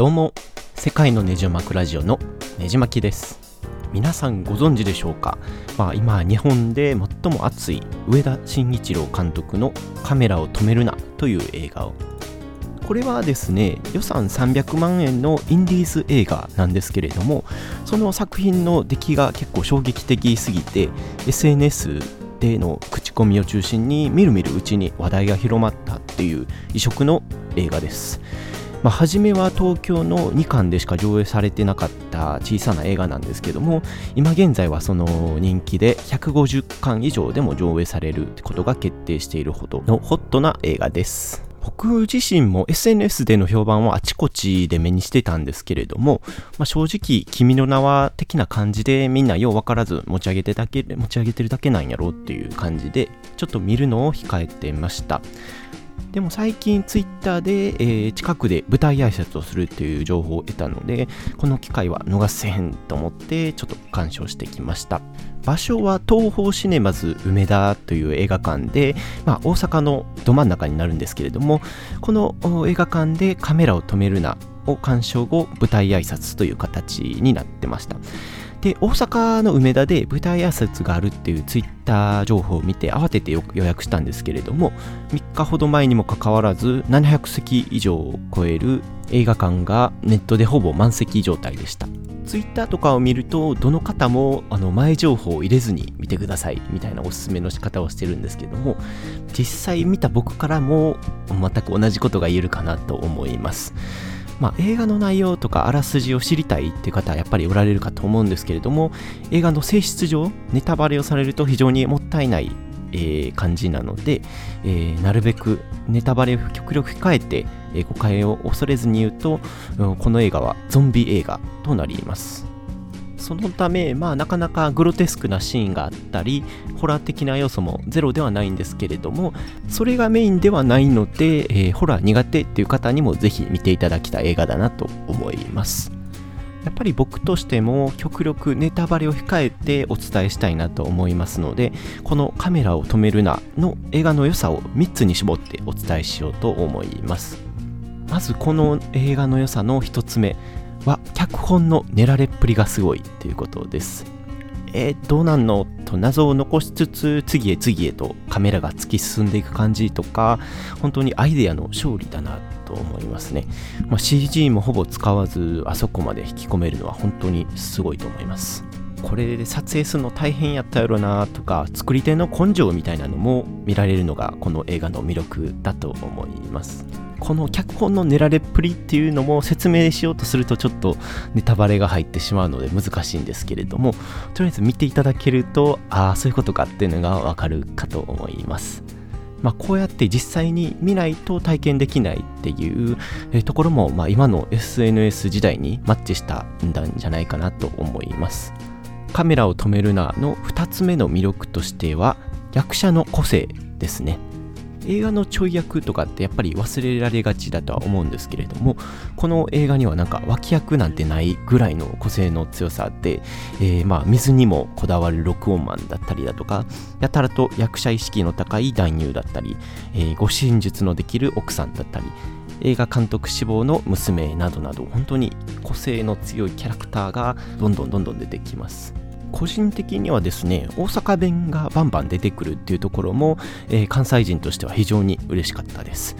どうも世界のネジ巻くラジオのネジ巻きです。皆さんご存知でしょうか、まあ、今日本で最も熱い上田慎一郎監督の「カメラを止めるな」という映画を。これはですね予算300万円のインディーズ映画なんですけれどもその作品の出来が結構衝撃的すぎて SNS での口コミを中心にみるみるうちに話題が広まったっていう異色の映画です。まあ、初めは東京の2巻でしか上映されてなかった小さな映画なんですけども今現在はその人気で150巻以上でも上映されることが決定しているほどのホットな映画です。僕自身も SNS での評判はあちこちで目にしてたんですけれども、まあ、正直「君の名は」的な感じでみんなよう分からず持ち上げてだけ持ち上げてるだけなんやろうっていう感じでちょっと見るのを控えてました。でも最近ツイッターで、えー、近くで舞台挨拶をするっていう情報を得たので、この機会は逃せへんと思ってちょっと鑑賞してきました。場所は東宝シネマズ梅田という映画館で、まあ、大阪のど真ん中になるんですけれども、この映画館でカメラを止めるなを鑑賞後、舞台挨拶という形になってました。で、大阪の梅田で舞台挨拶があるっていうツイッター情報を見て慌てて予約したんですけれども、3日ほど前にもかかわらず700席以上を超える映画館がネットでほぼ満席状態でした。ツイッターとかを見ると、どの方もあの前情報を入れずに見てくださいみたいなおすすめの仕方をしてるんですけども、実際見た僕からも全く同じことが言えるかなと思います。まあ、映画の内容とかあらすじを知りたいっていう方はやっぱりおられるかと思うんですけれども映画の性質上ネタバレをされると非常にもったいないえー、感じなので、えー、なるべくネタバレを極力控えて、えー、誤解を恐れずに言うと、この映画はゾンビ映画となります。そのため、まあ、なかなかグロテスクなシーンがあったり、ホラー的な要素もゼロではないんですけれども、それがメインではないので、えー、ホラー苦手っていう方にもぜひ見ていただきたい映画だなと思います。やっぱり僕としても極力ネタバレを控えてお伝えしたいなと思いますので、このカメラを止めるなの映画の良さを3つに絞ってお伝えしようと思います。まずこの映画の良さの1つ目、は脚本の練られっぷりがすごいということです。えー、どうなんの？と謎を残しつつ次へ次へとカメラが突き進んでいく感じとか本当にアイデアの勝利だなと思いますね、まあ、CG もほぼ使わずあそこまで引き込めるのは本当にすごいと思います。これで撮影するの大変やったやろなとか作り手の根性みたいなのも見られるのがこの映画の魅力だと思います。この脚本の練られっぷりっていうのも説明しようとするとちょっとネタバレが入ってしまうので難しいんですけれどもとりあえず見ていただけるとああそういうことかっていうのがわかるかと思います。まあ、こうやって実際に見ないと体験できないっていうところも、まあ、今の SNS 時代にマッチしたんじゃないかなと思います。カメラを止めるなの2つ目の魅力としては役者の個性ですね。映画のちょい役とかってやっぱり忘れられがちだとは思うんですけれどもこの映画にはなんか脇役なんてないぐらいの個性の強さで、えー、まあ水にもこだわる録音マンだったりだとかやたらと役者意識の高い男優だったり、えー、護身術のできる奥さんだったり映画監督志望の娘などなど本当に個性の強いキャラクターがどんどんどんどん出てきます。個人的にはですね大阪弁がバンバン出てくるっていうところも、えー、関西人としては非常に嬉しかったです、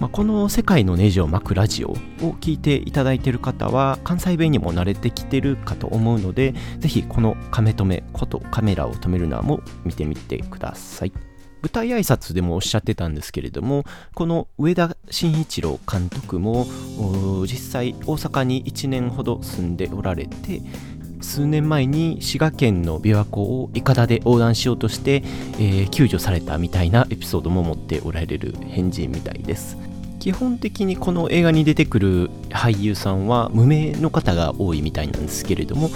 まあ、この世界のネジを巻くラジオを聞いていただいている方は関西弁にも慣れてきてるかと思うのでぜひこのカメ止めことカメラを止めるなも見てみてください。舞台挨拶でもおっしゃってたんですけれどもこの上田慎一郎監督も実際大阪に1年ほど住んでおられて数年前に滋賀県の琵琶湖をいかだで横断しようとして、えー、救助されたみたいなエピソードも持っておられる変人みたいです。基本的にこの映画に出てくる俳優さんは無名の方が多いみたいなんですけれども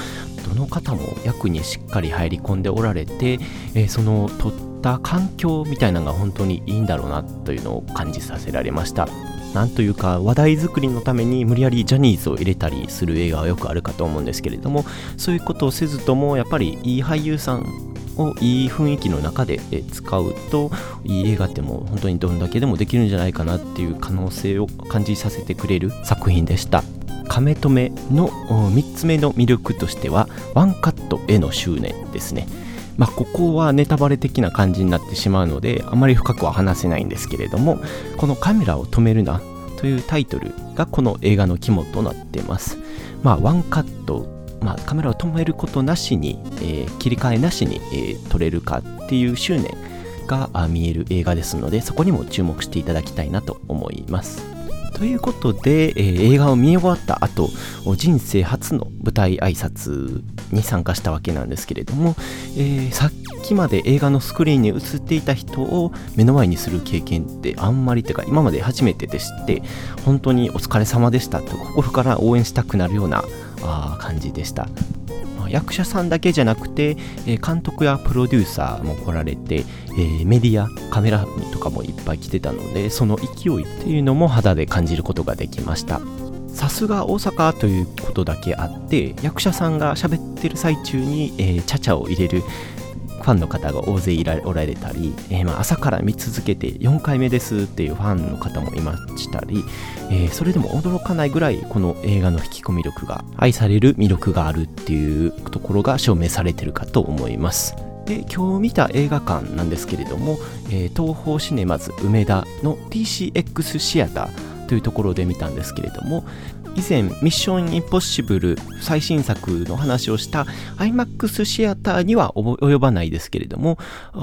どの方も役にしっかり入り込んでおられて、えー、その撮ったた環境みたいなのが本当にいいんだろうなというのを感じさせられました。なんというか話題作りのために無理やりジャニーズを入れたりする映画はよくあるかと思うんですけれどもそういうことをせずともやっぱりいい俳優さんをいい雰囲気の中で使うといい映画ってもう本当にどんだけでもできるんじゃないかなっていう可能性を感じさせてくれる作品でした。亀止めの3つ目の魅力としてはワンカットへの執念ですね。まあ、ここはネタバレ的な感じになってしまうのであまり深くは話せないんですけれどもこのカメラを止めるなというタイトルがこの映画の肝となっています。まあワンカットまあ、カメラを止めることなしに、えー、切り替えなしに、えー、撮れるかっていう執念が見える映画ですのでそこにも注目していただきたいなと思います。ということで、えー、映画を見終わった後人生初の舞台挨拶に参加したわけなんですけれども、えー、さっきまで映画のスクリーンに映っていた人を目の前にする経験ってあんまりてか今まで初めてでして本当にお疲れ様でしたと心から応援したくなるようなあ感じでした。役者さんだけじゃなくて、え監督やプロデューサーも来られて、えー、メディアカメラとかもいっぱい来てたのでその勢いっていうのも肌で感じることができました。さすが大阪ということだけあって役者さんが喋ってる最中に、えー、チャチャを入れるファンの方が大勢いらおられたり、えー、まあ朝から見続けて4回目ですっていうファンの方もいましたり、えー、それでも驚かないぐらいこの映画の引き込み力が愛される魅力があるっていうところが証明されてるかと思います。で今日見た映画館なんですけれども、えー、東宝シネマズ梅田の TCX シアターというところで見たんですけれども以前ミッションインポッシブル最新作の話をした IMAX シアターには及ばないですけれども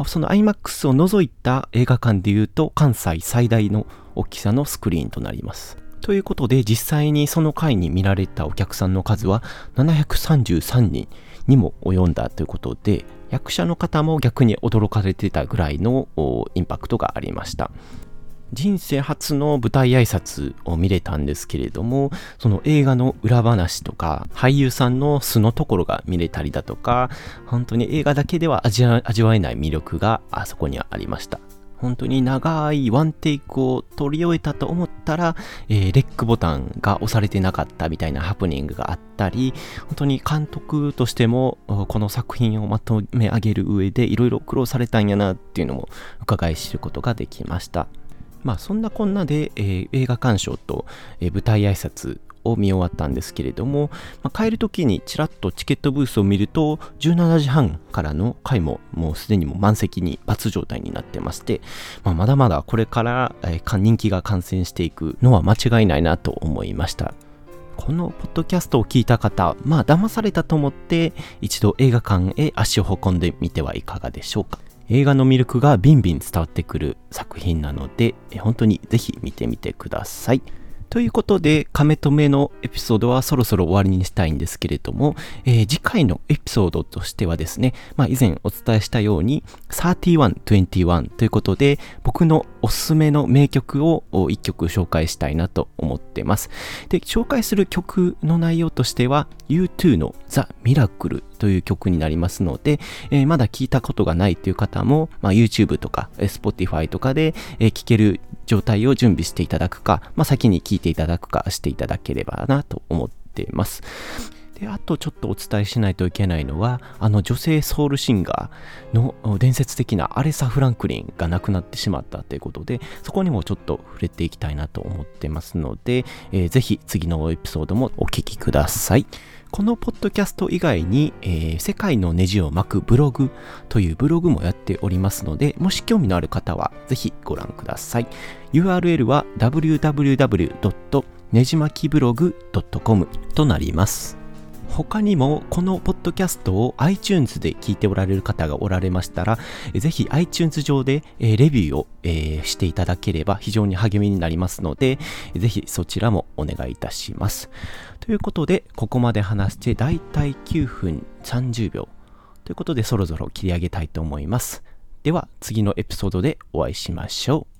その IMAX を除いた映画館でいうと関西最大の大きさのスクリーンとなります。ということで実際にその回に見られたお客さんの数は733人にも及んだということで役者の方も逆に驚かれてたぐらいのインパクトがありました。人生初の舞台挨拶を見れたんですけれども、その映画の裏話とか、俳優さんの素のところが見れたりだとか、本当に映画だけでは味わえない魅力があそこにはありました。本当に長いワンテイクを撮り終えたと思ったら、えー、レックボタンが押されてなかったみたいなハプニングがあったり、本当に監督としてもこの作品をまとめ上げる上でいろいろ苦労されたんやなっていうのも伺い知ることができました。まあそんなこんなで、えー、映画鑑賞と、えー、舞台挨拶を見終わったんですけれども、まあ、帰る時にちらっとチケットブースを見ると17時半からの回ももうすでにも満席に罰状態になってまして、まあ、まだまだこれから、えー、人気が感染していくのは間違いないなと思いました。このポッドキャストを聞いた方まあ騙されたと思って一度映画館へ足を運んでみてはいかがでしょうか？映画の魅力がビンビン伝わってくる作品なので、本当にぜひ見てみてください。ということで、カメ止めのエピソードはそろそろ終わりにしたいんですけれども、えー、次回のエピソードとしてはですね、まあ、以前お伝えしたように、3121ということで、僕のおすすめの名曲を一曲紹介したいなと思ってます。で、紹介する曲の内容としては、U2 の The Miracle という曲になりますので、えー、まだ聞いたことがないという方も、まあ、YouTube とか Spotify とかで、えー、聞ける状態を準備していただくか、まあ、先に聞いていただくかしていただければなと思っています。で、あとちょっとお伝えしないといけないのは、あの女性ソウルシンガーの伝説的なアレサ・フランクリンが亡くなってしまったということで、そこにもちょっと触れていきたいなと思ってますので、えー、ぜひ次のエピソードもお聞きください。このポッドキャスト以外に、えー、世界のネジを巻くブログというブログもやっておりますので、もし興味のある方はぜひご覧ください。URL は www. ねじまきブログ .com となります。他にもこのポッドキャストを iTunes で聞いておられる方がおられましたら、ぜひ iTunes 上でレビューをしていただければ非常に励みになりますので、ぜひそちらもお願いいたします。ということで、ここまで話してだいたい9分30秒。ということで、そろそろ切り上げたいと思います。では、次のエピソードでお会いしましょう。